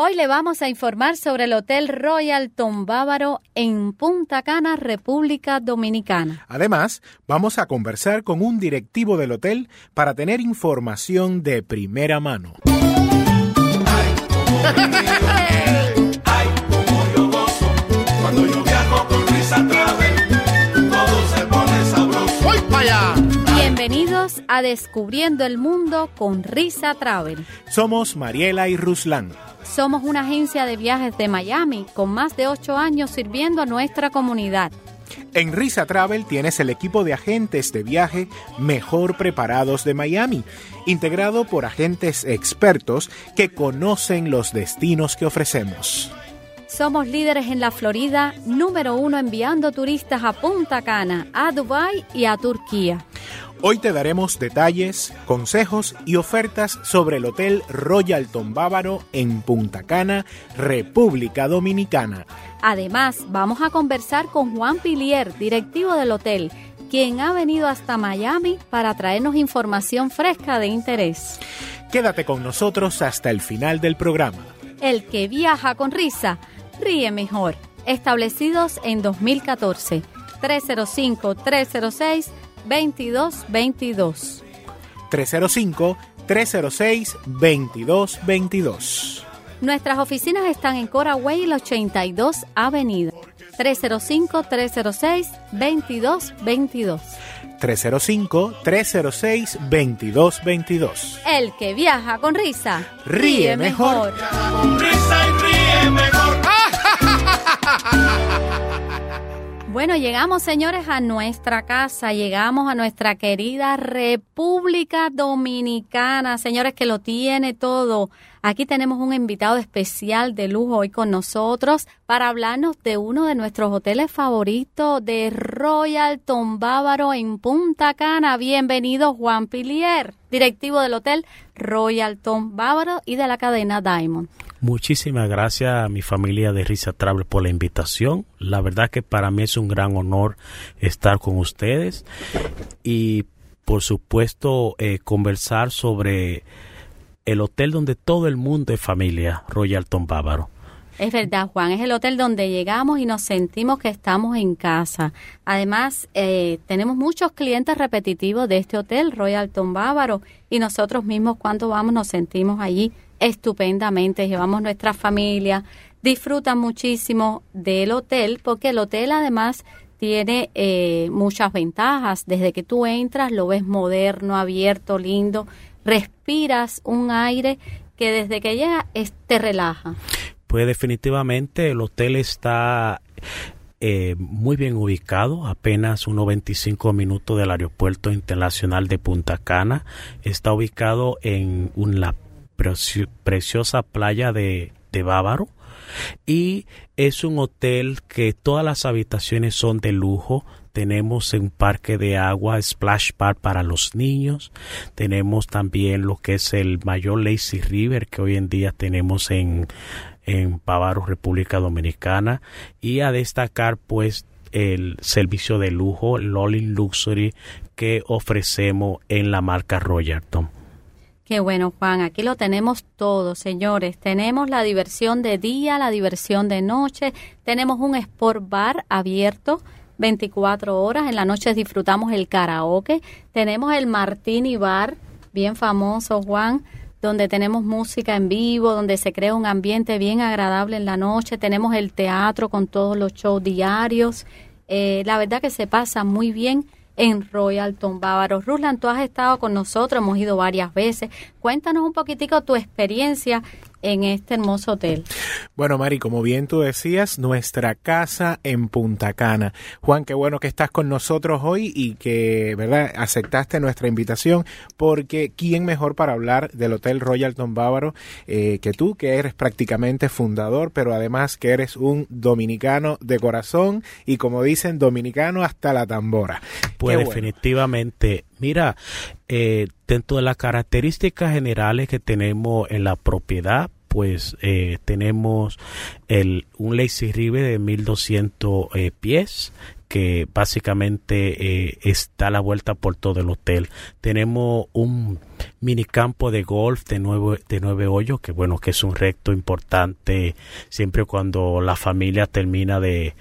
Hoy le vamos a informar sobre el Hotel Royal Tom Bávaro en Punta Cana, República Dominicana. Además, vamos a conversar con un directivo del hotel para tener información de primera mano. Cuando yo viajo con Bienvenidos a Descubriendo el Mundo con Risa Travel. Somos Mariela y Ruslan. Somos una agencia de viajes de Miami con más de ocho años sirviendo a nuestra comunidad. En Risa Travel tienes el equipo de agentes de viaje mejor preparados de Miami, integrado por agentes expertos que conocen los destinos que ofrecemos. Somos líderes en la Florida, número uno enviando turistas a Punta Cana, a Dubái y a Turquía. Hoy te daremos detalles, consejos y ofertas sobre el Hotel Royalton Bávaro en Punta Cana, República Dominicana. Además, vamos a conversar con Juan Pilier, directivo del hotel, quien ha venido hasta Miami para traernos información fresca de interés. Quédate con nosotros hasta el final del programa. El que viaja con risa, ríe mejor. Establecidos en 2014. 305-306-2222. 305-306-2222. Nuestras oficinas están en Coraway y la 82 Avenida. 305-306-2222. 305-306-2222. El que viaja con risa, Ríe mejor. Con risa y ríe mejor. Bueno, llegamos, señores, a nuestra casa, llegamos a nuestra querida República Dominicana, señores, que lo tiene todo. Aquí tenemos un invitado especial de lujo hoy con nosotros para hablarnos de uno de nuestros hoteles favoritos de Royal Tom Bávaro en Punta Cana. Bienvenido, Juan Pilier, directivo del hotel Royal Tom Bávaro y de la cadena Diamond. Muchísimas gracias a mi familia de Risa Travel por la invitación. La verdad que para mí es un gran honor estar con ustedes y por supuesto eh, conversar sobre el hotel donde todo el mundo es familia, Royal Tom Bávaro. Es verdad, Juan, es el hotel donde llegamos y nos sentimos que estamos en casa. Además, eh, tenemos muchos clientes repetitivos de este hotel, Royal Tom Bávaro, y nosotros mismos cuando vamos nos sentimos allí estupendamente, llevamos nuestra familia, disfrutan muchísimo del hotel porque el hotel además tiene eh, muchas ventajas. Desde que tú entras lo ves moderno, abierto, lindo, respiras un aire que desde que llega te relaja. Pues definitivamente el hotel está eh, muy bien ubicado, apenas unos 25 minutos del aeropuerto internacional de Punta Cana. Está ubicado en una preci- preciosa playa de, de Bávaro y es un hotel que todas las habitaciones son de lujo. Tenemos un parque de agua, splash park para los niños. Tenemos también lo que es el mayor lazy river que hoy en día tenemos en, en Bávaro, República Dominicana. Y a destacar pues el servicio de lujo, Lolling Luxury, que ofrecemos en la marca Royalton. Qué bueno, Juan. Aquí lo tenemos todo, señores. Tenemos la diversión de día, la diversión de noche. Tenemos un sport bar abierto 24 horas. En la noche disfrutamos el karaoke. Tenemos el Martini Bar, bien famoso, Juan, donde tenemos música en vivo, donde se crea un ambiente bien agradable en la noche. Tenemos el teatro con todos los shows diarios. Eh, la verdad que se pasa muy bien en Royal Tom Bávaro. Ruslan, tú has estado con nosotros, hemos ido varias veces. Cuéntanos un poquitico tu experiencia en este hermoso hotel. Bueno, Mari, como bien tú decías, nuestra casa en Punta Cana. Juan, qué bueno que estás con nosotros hoy y que, ¿verdad?, aceptaste nuestra invitación, porque ¿quién mejor para hablar del Hotel Royalton Bávaro eh, que tú, que eres prácticamente fundador, pero además que eres un dominicano de corazón y, como dicen, dominicano hasta la tambora? Pues Qué bueno. Mira, eh, dentro de las características generales que tenemos en la propiedad, pues eh, tenemos el, un Lazy River de 1200 eh, pies que básicamente eh, está a la vuelta por todo el hotel. Tenemos un minicampo de golf de nueve, de nueve hoyos, que bueno, que es un recto importante siempre cuando la familia termina de,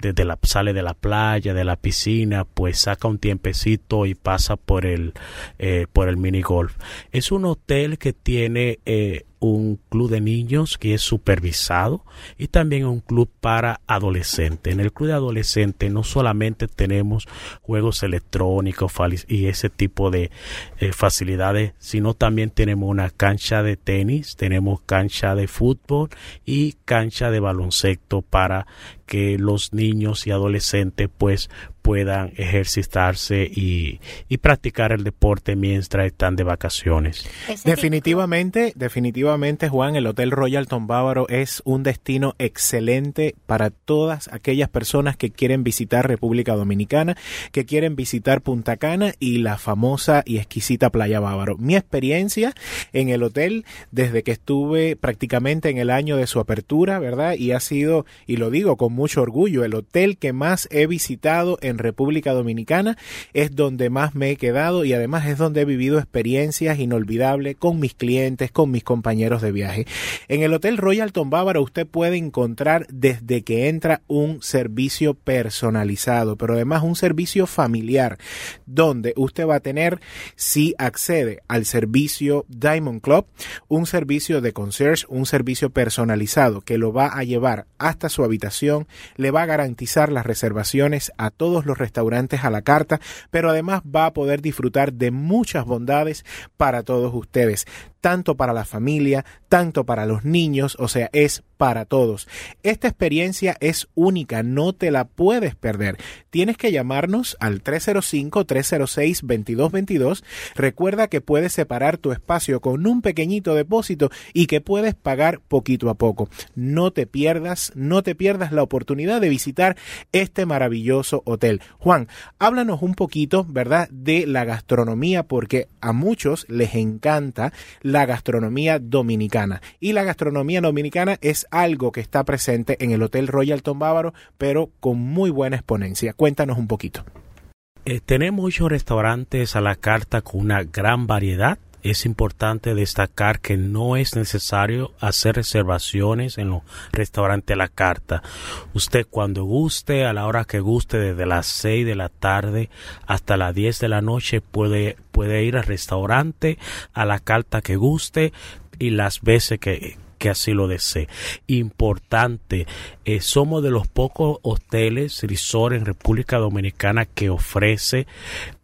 de, la, sale de la playa, de la piscina, pues saca un tiempecito y pasa por el, eh, por el mini golf. Es un hotel que tiene eh, un club de niños que es supervisado y también un club para adolescentes. En el club de adolescentes no solamente tenemos juegos electrónicos y ese tipo de eh, facilidades, sino también tenemos una cancha de tenis, tenemos cancha de fútbol y cancha de baloncesto para que los niños y adolescentes pues puedan ejercitarse y, y, practicar el deporte mientras están de vacaciones. Definitivamente, definitivamente, Juan, el Hotel Royalton Bávaro es un destino excelente para todas aquellas personas que quieren visitar República Dominicana, que quieren visitar Punta Cana y la famosa y exquisita Playa Bávaro. Mi experiencia en el hotel desde que estuve prácticamente en el año de su apertura, ¿verdad? Y ha sido, y lo digo con mucho orgullo, el hotel que más he visitado en República Dominicana, es donde más me he quedado y además es donde he vivido experiencias inolvidables con mis clientes, con mis compañeros de viaje. En el Hotel Royalton Bávaro usted puede encontrar desde que entra un servicio personalizado, pero además un servicio familiar, donde usted va a tener, si accede al servicio Diamond Club, un servicio de concierge, un servicio personalizado que lo va a llevar hasta su habitación, le va a garantizar las reservaciones a todos los restaurantes a la carta, pero además va a poder disfrutar de muchas bondades para todos ustedes tanto para la familia, tanto para los niños, o sea, es para todos. Esta experiencia es única, no te la puedes perder. Tienes que llamarnos al 305-306-2222. Recuerda que puedes separar tu espacio con un pequeñito depósito y que puedes pagar poquito a poco. No te pierdas, no te pierdas la oportunidad de visitar este maravilloso hotel. Juan, háblanos un poquito, ¿verdad?, de la gastronomía porque a muchos les encanta la gastronomía dominicana. Y la gastronomía dominicana es algo que está presente en el Hotel Royalton Bávaro, pero con muy buena exponencia. Cuéntanos un poquito. Eh, tenemos muchos restaurantes a la carta con una gran variedad es importante destacar que no es necesario hacer reservaciones en los restaurantes a la carta. Usted cuando guste, a la hora que guste, desde las 6 de la tarde hasta las 10 de la noche, puede, puede ir al restaurante a la carta que guste y las veces que, que así lo desee. Importante, eh, somos de los pocos hoteles, resort en República Dominicana que ofrece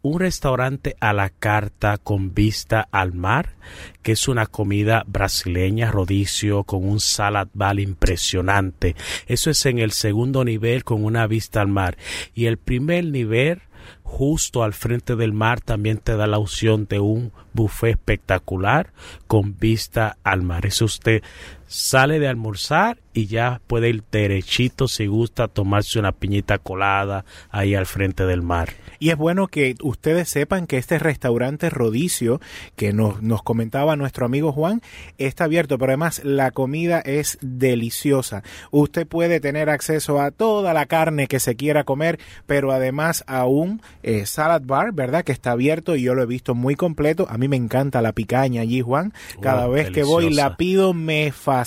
un restaurante a la carta con vista al mar, que es una comida brasileña, rodicio, con un salad bar impresionante. Eso es en el segundo nivel con una vista al mar. Y el primer nivel justo al frente del mar también te da la opción de un buffet espectacular con vista al mar. Eso usted sale de almorzar y ya puede ir derechito si gusta tomarse una piñita colada ahí al frente del mar. Y es bueno que ustedes sepan que este restaurante Rodicio, que nos, nos comentaba nuestro amigo Juan, está abierto, pero además la comida es deliciosa. Usted puede tener acceso a toda la carne que se quiera comer, pero además a un eh, salad bar, ¿verdad? Que está abierto y yo lo he visto muy completo. A mí me encanta la picaña allí, Juan. Cada vez que voy la pido, me fascina.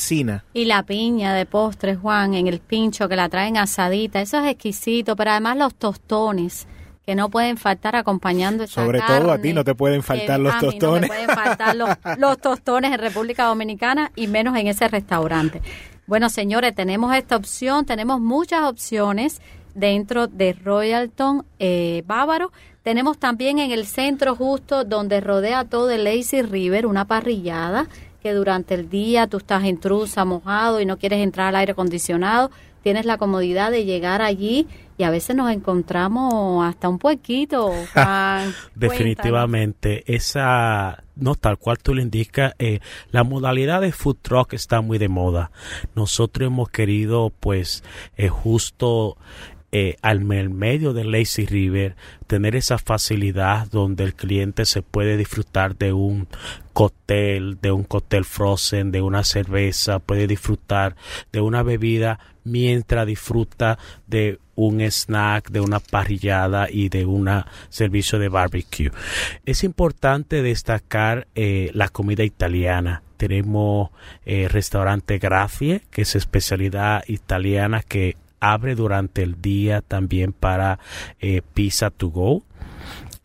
Y la piña de postres, Juan, en el pincho que la traen asadita, eso es exquisito, pero además los tostones que no pueden faltar acompañando Sobre todo a ti no te pueden faltar los tostones. no pueden faltar los, tostones en República Dominicana y menos en ese restaurante. Bueno, señores, tenemos esta opción, tenemos muchas opciones dentro de Royalton eh, Bávaro. Tenemos también en el centro justo donde rodea todo el Lazy River una parrillada que durante el día tú estás intrusa, mojado y no quieres entrar al aire acondicionado, tienes la comodidad de llegar allí y a veces nos encontramos hasta un puequito. Definitivamente, esa, no tal cual tú le indicas, eh, la modalidad de food truck está muy de moda. Nosotros hemos querido, pues, eh, justo eh, al medio del Lazy River, tener esa facilidad donde el cliente se puede disfrutar de un cóctel, de un cóctel frozen, de una cerveza, puede disfrutar de una bebida mientras disfruta de un snack, de una parrillada y de un servicio de barbecue. Es importante destacar eh, la comida italiana. Tenemos eh, restaurante Gracie, que es especialidad italiana que abre durante el día también para eh, Pizza to Go.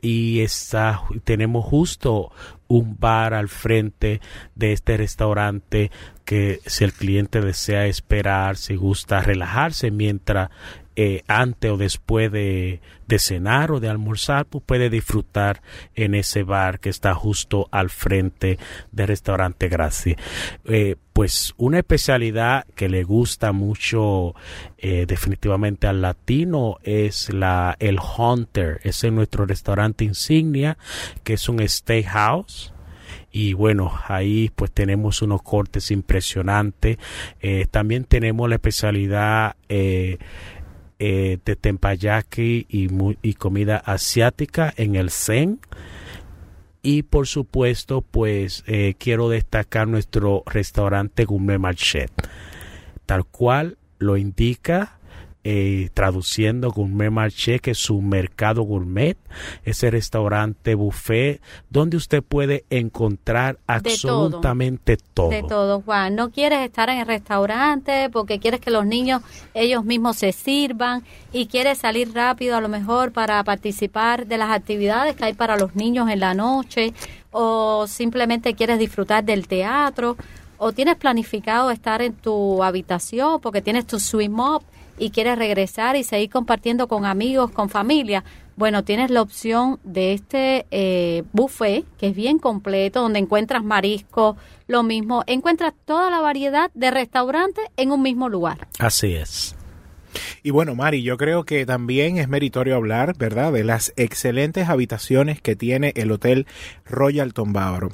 Y está, tenemos justo un bar al frente de este restaurante que si el cliente desea esperar, si gusta relajarse mientras eh, antes o después de, cenar o de almorzar, pues puede disfrutar en ese bar que está justo al frente del restaurante Gracia. Eh, pues una especialidad que le gusta mucho eh, definitivamente al latino es la el Hunter. Ese es nuestro restaurante insignia, que es un steakhouse y bueno ahí pues tenemos unos cortes impresionantes también tenemos la especialidad eh, eh, de tempayaki y, y, comida asiática en el Zen. Y por supuesto, pues eh, quiero destacar nuestro restaurante Gourmet Marchet. Tal cual lo indica eh, traduciendo Gourmet Marché, que es su mercado gourmet, ese restaurante buffet donde usted puede encontrar absolutamente todo. De todo, Juan. No quieres estar en el restaurante porque quieres que los niños ellos mismos se sirvan y quieres salir rápido a lo mejor para participar de las actividades que hay para los niños en la noche o simplemente quieres disfrutar del teatro o tienes planificado estar en tu habitación porque tienes tu swim up y quieres regresar y seguir compartiendo con amigos, con familia, bueno, tienes la opción de este eh, buffet, que es bien completo, donde encuentras marisco, lo mismo, encuentras toda la variedad de restaurantes en un mismo lugar. Así es. Y bueno, Mari, yo creo que también es meritorio hablar, ¿verdad?, de las excelentes habitaciones que tiene el Hotel Royalton Bávaro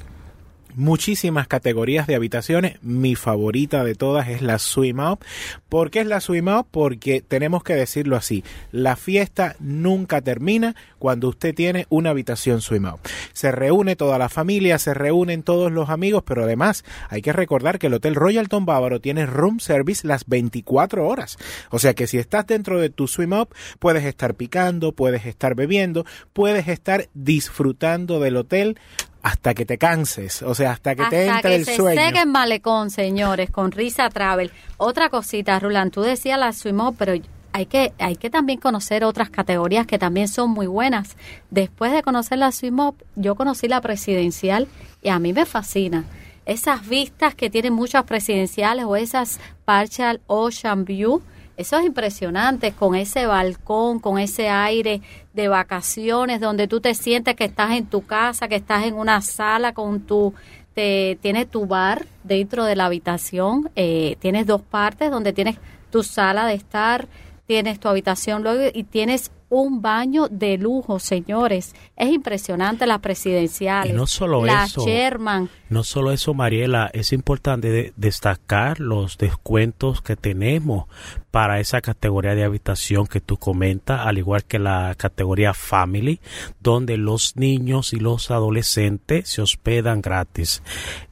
muchísimas categorías de habitaciones. Mi favorita de todas es la Swim Out. ¿Por qué es la Swim Out? Porque tenemos que decirlo así. La fiesta nunca termina cuando usted tiene una habitación Swim Out. Se reúne toda la familia, se reúnen todos los amigos, pero además hay que recordar que el Hotel Royalton Bávaro tiene room service las 24 horas. O sea que si estás dentro de tu Swim Up, puedes estar picando, puedes estar bebiendo, puedes estar disfrutando del hotel hasta que te canses, o sea, hasta que te entre el sueño. Hasta que se malecón, señores, con Risa Travel. Otra cosita, Rulan, tú decías la Swimo, pero hay que, hay que también conocer otras categorías que también son muy buenas. Después de conocer la Swimo, yo conocí la presidencial y a mí me fascina. Esas vistas que tienen muchas presidenciales o esas partial ocean view, eso es impresionante, con ese balcón, con ese aire de vacaciones, donde tú te sientes que estás en tu casa, que estás en una sala con tu... Te, tienes tu bar dentro de la habitación, eh, tienes dos partes donde tienes tu sala de estar, tienes tu habitación luego y tienes un baño de lujo, señores. Es impresionante la presidencial. no solo la eso. Sherman. No solo eso, Mariela, es importante destacar los descuentos que tenemos para esa categoría de habitación que tú comentas, al igual que la categoría Family, donde los niños y los adolescentes se hospedan gratis.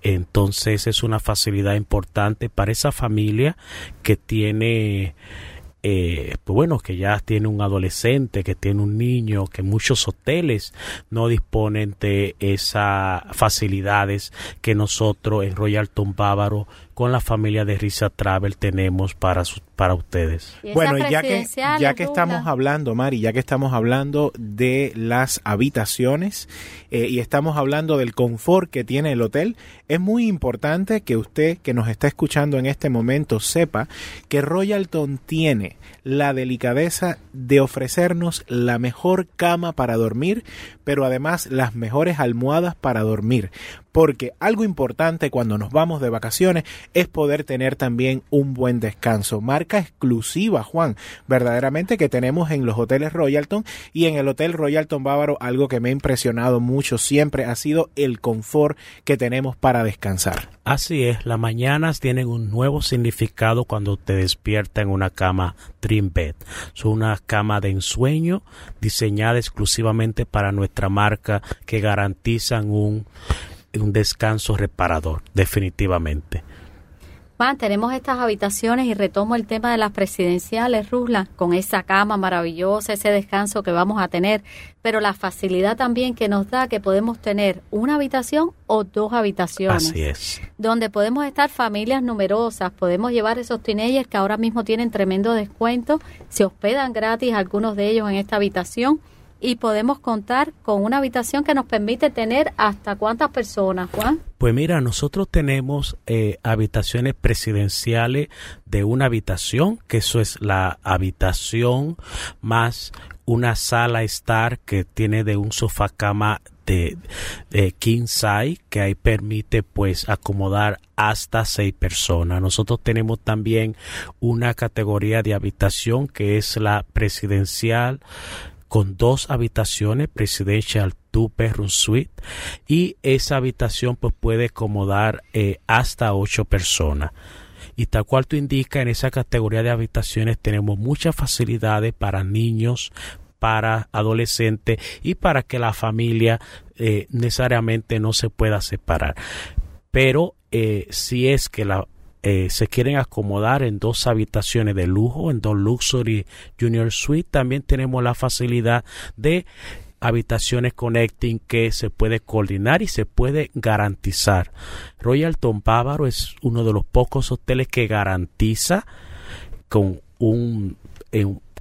Entonces es una facilidad importante para esa familia que tiene eh, pues bueno, que ya tiene un adolescente, que tiene un niño, que muchos hoteles no disponen de esas facilidades que nosotros en Royalton Bávaro con la familia de Risa Travel tenemos para, para ustedes. Bueno, ya que, ya que estamos hablando, Mari, ya que estamos hablando de las habitaciones eh, y estamos hablando del confort que tiene el hotel, es muy importante que usted que nos está escuchando en este momento sepa que Royalton tiene la delicadeza de ofrecernos la mejor cama para dormir, pero además las mejores almohadas para dormir porque algo importante cuando nos vamos de vacaciones es poder tener también un buen descanso. Marca exclusiva, Juan, verdaderamente que tenemos en los hoteles Royalton y en el Hotel Royalton Bávaro algo que me ha impresionado mucho siempre ha sido el confort que tenemos para descansar. Así es, las mañanas tienen un nuevo significado cuando te despierta en una cama Dream Bed. Es una cama de ensueño diseñada exclusivamente para nuestra marca que garantizan un, un descanso reparador, definitivamente. Juan, tenemos estas habitaciones y retomo el tema de las presidenciales, Rusla, con esa cama maravillosa, ese descanso que vamos a tener, pero la facilidad también que nos da que podemos tener una habitación o dos habitaciones. Así es. Donde podemos estar familias numerosas, podemos llevar esos teenagers que ahora mismo tienen tremendo descuento, se hospedan gratis algunos de ellos en esta habitación y podemos contar con una habitación que nos permite tener hasta cuántas personas, Juan. Pues mira, nosotros tenemos eh, habitaciones presidenciales de una habitación, que eso es la habitación más una sala estar que tiene de un sofá cama de, de, king size que ahí permite pues acomodar hasta seis personas. Nosotros tenemos también una categoría de habitación que es la presidencial con dos habitaciones, Presidential Two Bedroom Suite, y esa habitación pues puede acomodar eh, hasta ocho personas. Y tal cual tú indica, en esa categoría de habitaciones tenemos muchas facilidades para niños, para adolescentes y para que la familia eh, necesariamente no se pueda separar. Pero eh, si es que la eh, se quieren acomodar en dos habitaciones de lujo, en dos Luxury Junior Suite. También tenemos la facilidad de habitaciones connecting que se puede coordinar y se puede garantizar. Royalton Bávaro es uno de los pocos hoteles que garantiza con un,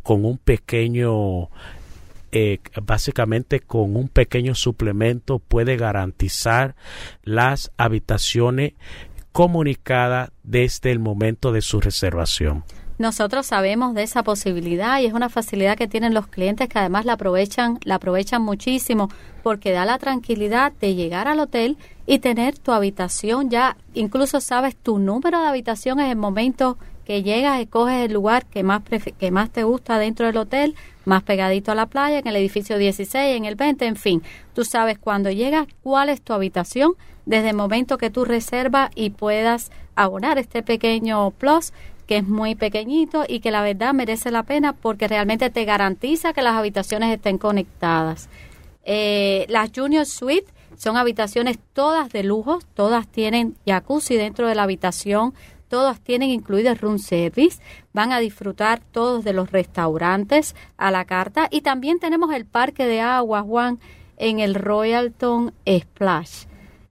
con un pequeño eh, básicamente con un pequeño suplemento puede garantizar las habitaciones comunicada desde el momento de su reservación. Nosotros sabemos de esa posibilidad y es una facilidad que tienen los clientes que además la aprovechan, la aprovechan muchísimo porque da la tranquilidad de llegar al hotel y tener tu habitación ya, incluso sabes tu número de habitación en el momento que llegas, escoges el lugar que más, que más te gusta dentro del hotel, más pegadito a la playa, en el edificio 16, en el 20, en fin. Tú sabes cuando llegas cuál es tu habitación desde el momento que tú reservas y puedas abonar este pequeño plus que es muy pequeñito y que la verdad merece la pena porque realmente te garantiza que las habitaciones estén conectadas. Eh, las Junior Suite son habitaciones todas de lujo, todas tienen jacuzzi dentro de la habitación, todas tienen incluido room service, van a disfrutar todos de los restaurantes a la carta y también tenemos el parque de agua, Juan, en el Royalton Splash.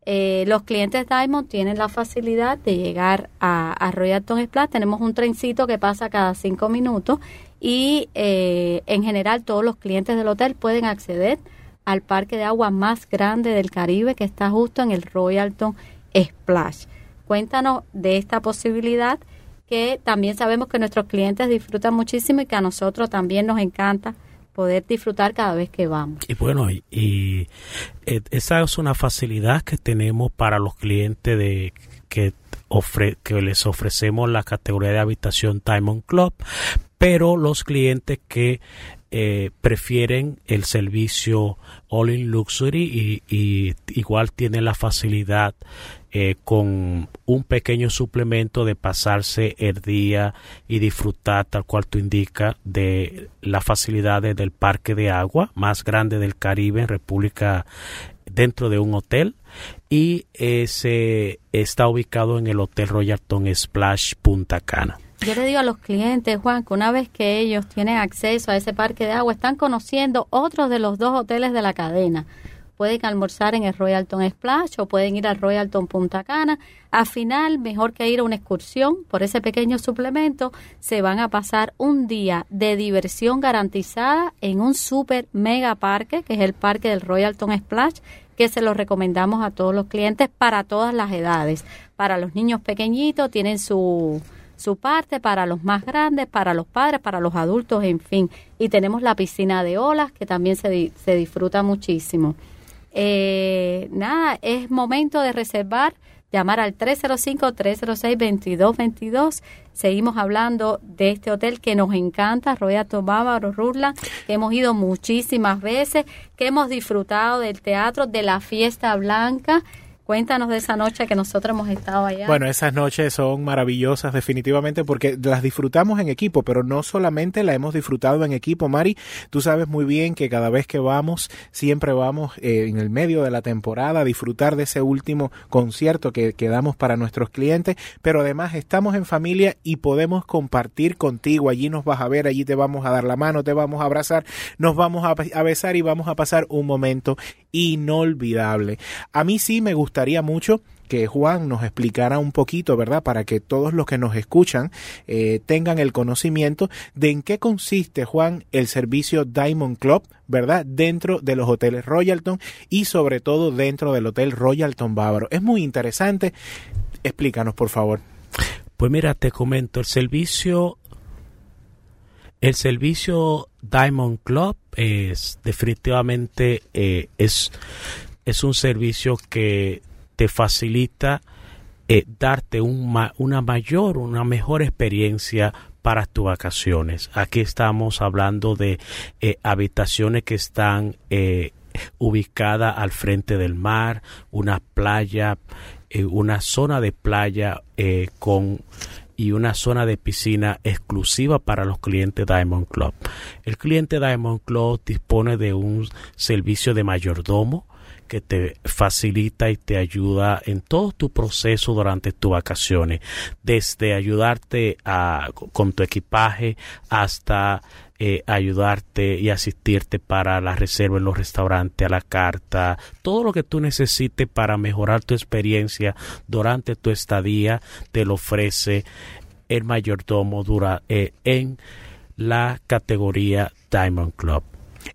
Eh, los clientes Diamond tienen la facilidad de llegar a, a Royalton Splash. Tenemos un trencito que pasa cada cinco minutos y eh, en general todos los clientes del hotel pueden acceder al parque de agua más grande del Caribe que está justo en el Royalton Splash. Cuéntanos de esta posibilidad que también sabemos que nuestros clientes disfrutan muchísimo y que a nosotros también nos encanta poder disfrutar cada vez que vamos. Y bueno, y, esa es una facilidad que tenemos para los clientes de que, ofre, que les ofrecemos la categoría de habitación Diamond Club, pero los clientes que eh, prefieren el servicio All in Luxury y, igual tienen la facilidad eh, con un pequeño suplemento de pasarse el día y disfrutar tal cual tú indicas de las facilidades del parque de agua más grande del Caribe en República dentro de un hotel y se está ubicado en el Hotel Royalton Splash Punta Cana. Yo le digo a los clientes, Juan, que una vez que ellos tienen acceso a ese parque de agua, están conociendo otros de los dos hoteles de la cadena. Pueden almorzar en el Royalton Splash o pueden ir al Royalton Punta Cana. Al final, mejor que ir a una excursión por ese pequeño suplemento, se van a pasar un día de diversión garantizada en un super mega parque, que es el parque del Royalton Splash, que se lo recomendamos a todos los clientes para todas las edades. Para los niños pequeñitos tienen su su parte para los más grandes, para los padres, para los adultos, en fin. Y tenemos la piscina de olas que también se, se disfruta muchísimo. Eh, nada, es momento de reservar, llamar al 305-306-2222. Seguimos hablando de este hotel que nos encanta, Royal Bávaro Rurla, que hemos ido muchísimas veces, que hemos disfrutado del teatro, de la fiesta blanca Cuéntanos de esa noche que nosotros hemos estado allá. Bueno, esas noches son maravillosas definitivamente porque las disfrutamos en equipo, pero no solamente la hemos disfrutado en equipo, Mari. Tú sabes muy bien que cada vez que vamos, siempre vamos eh, en el medio de la temporada a disfrutar de ese último concierto que, que damos para nuestros clientes, pero además estamos en familia y podemos compartir contigo. Allí nos vas a ver, allí te vamos a dar la mano, te vamos a abrazar, nos vamos a, a besar y vamos a pasar un momento inolvidable. A mí sí me gustaría mucho que Juan nos explicara un poquito, ¿verdad? Para que todos los que nos escuchan eh, tengan el conocimiento de en qué consiste, Juan, el servicio Diamond Club, ¿verdad? Dentro de los hoteles Royalton y sobre todo dentro del Hotel Royalton Bávaro. Es muy interesante. Explícanos, por favor. Pues mira, te comento, el servicio el servicio Diamond Club es definitivamente eh, es, es un servicio que te facilita eh, darte un una mayor, una mejor experiencia para tus vacaciones. Aquí estamos hablando de eh, habitaciones que están ubicadas al frente del mar, una playa, una zona de playa con y una zona de piscina exclusiva para los clientes Diamond Club. El cliente Diamond Club dispone de un servicio de mayordomo que te facilita y te ayuda en todo tu proceso durante tus vacaciones, desde ayudarte a, con tu equipaje hasta eh, ayudarte y asistirte para la reserva en los restaurantes, a la carta, todo lo que tú necesites para mejorar tu experiencia durante tu estadía, te lo ofrece el mayordomo dura, eh, en la categoría Diamond Club.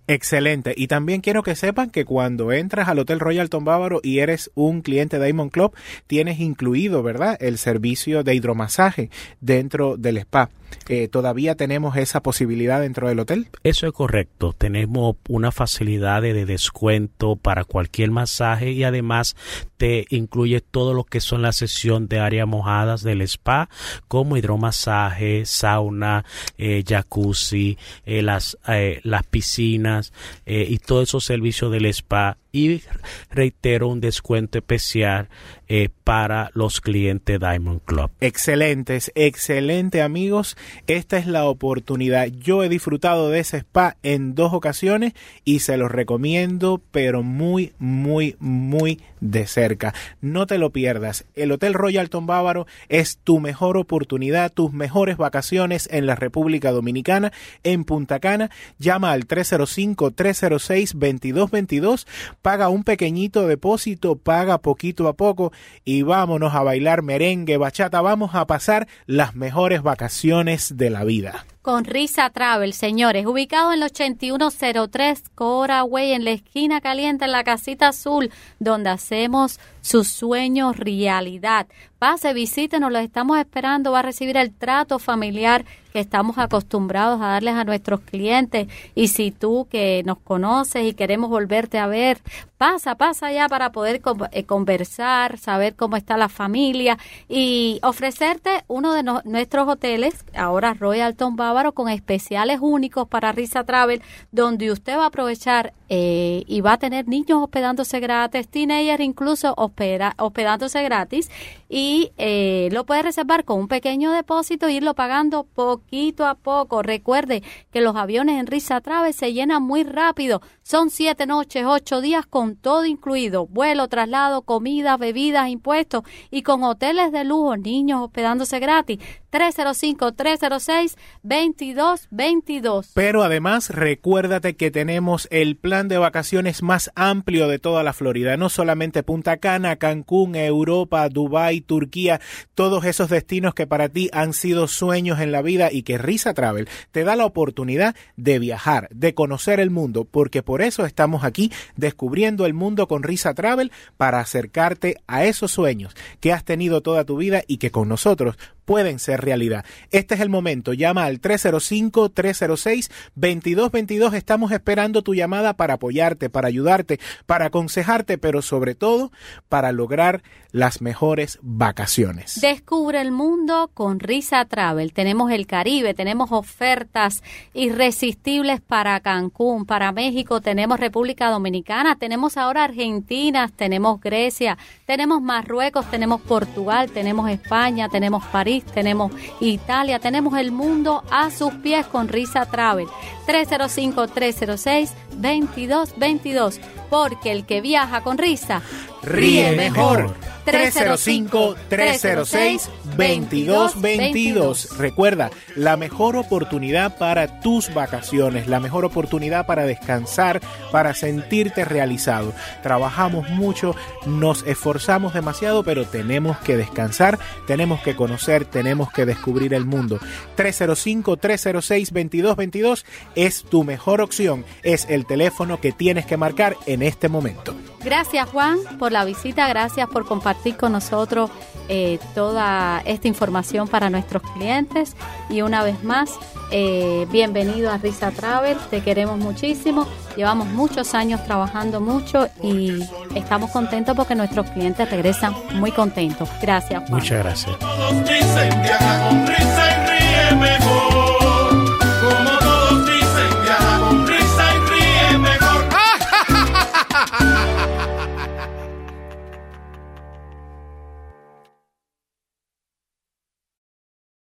Excelente. Y también quiero que sepan que cuando entras al Hotel Royalton Bávaro y eres un cliente de Diamond Club, tienes incluido, ¿verdad?, el servicio de hidromasaje dentro del spa. Eh, ¿todavía tenemos esa posibilidad dentro del hotel? Eso es correcto. Tenemos una facilidad de descuento para cualquier masaje y además te incluye todo lo que son la sesión de áreas mojadas del spa, como hidromasaje, sauna, eh, jacuzzi, eh, las, las piscinas y todos esos servicios del spa y reitero un descuento especial eh, para los clientes Diamond Club. Excelentes, excelente amigos. Esta es la oportunidad. Yo he disfrutado de ese spa en dos ocasiones y se los recomiendo, pero muy, muy, muy de cerca. No te lo pierdas. El Hotel Royalton Bávaro es tu mejor oportunidad, tus mejores vacaciones en la República Dominicana, en Punta Cana. Llama al 305-306-2222 paga un pequeñito depósito, paga poquito a poco y vámonos a bailar merengue, bachata, vamos a pasar las mejores vacaciones de la vida con Risa Travel, señores, ubicado en el 8103 Cora Way, en la esquina caliente, en la casita azul, donde hacemos sus sueños realidad. Pase, visítenos, los estamos esperando, va a recibir el trato familiar que estamos acostumbrados a darles a nuestros clientes. Y si tú que nos conoces y queremos volverte a ver, pasa, pasa ya para poder eh, conversar, saber cómo está la familia y ofrecerte uno de nuestros hoteles, ahora Royal Tom Bávaro, con especiales únicos para Risa Travel, donde usted va a aprovechar eh, y va a tener niños hospedándose gratis, teenagers incluso hospedándose gratis y eh, lo puede reservar con un pequeño depósito e irlo pagando poquito a poco. Recuerde que los aviones en Risa Travel se llenan muy rápido. Son siete noches, ocho días con todo incluido. Vuelo, traslado, comida, bebidas, impuestos y con hoteles de lujo, niños hospedándose gratis. 305-306-2222. Pero además recuérdate que tenemos el plan de vacaciones más amplio de toda la Florida. No solamente Punta Cana, Cancún, Europa, Dubái, Turquía, todos esos destinos que para ti han sido sueños en la vida que Risa Travel te da la oportunidad de viajar, de conocer el mundo, porque por por eso estamos aquí descubriendo el mundo con Risa Travel para acercarte a esos sueños que has tenido toda tu vida y que con nosotros pueden ser realidad. Este es el momento. Llama al 305-306-2222. Estamos esperando tu llamada para apoyarte, para ayudarte, para aconsejarte, pero sobre todo para lograr las mejores vacaciones. Descubre el mundo con Risa Travel. Tenemos el Caribe, tenemos ofertas irresistibles para Cancún, para México, tenemos República Dominicana, tenemos ahora Argentina, tenemos Grecia, tenemos Marruecos, tenemos Portugal, tenemos España, tenemos París, tenemos Italia, tenemos el mundo a sus pies con Risa Travel. 305-306-2222, porque el que viaja con risa ríe mejor. 305-306-2222. Recuerda, la mejor oportunidad para tus vacaciones, la mejor oportunidad para descansar, para sentirte realizado. Trabajamos mucho, nos esforzamos demasiado, pero tenemos que descansar, tenemos que conocer, tenemos que descubrir el mundo. 305-306-2222 es tu mejor opción, es el teléfono que tienes que marcar en este momento. Gracias Juan por la visita, gracias por compartir con nosotros eh, toda esta información para nuestros clientes y una vez más, eh, bienvenido a Risa Travel, te queremos muchísimo, llevamos muchos años trabajando mucho y estamos contentos porque nuestros clientes regresan muy contentos. Gracias Juan. Muchas gracias.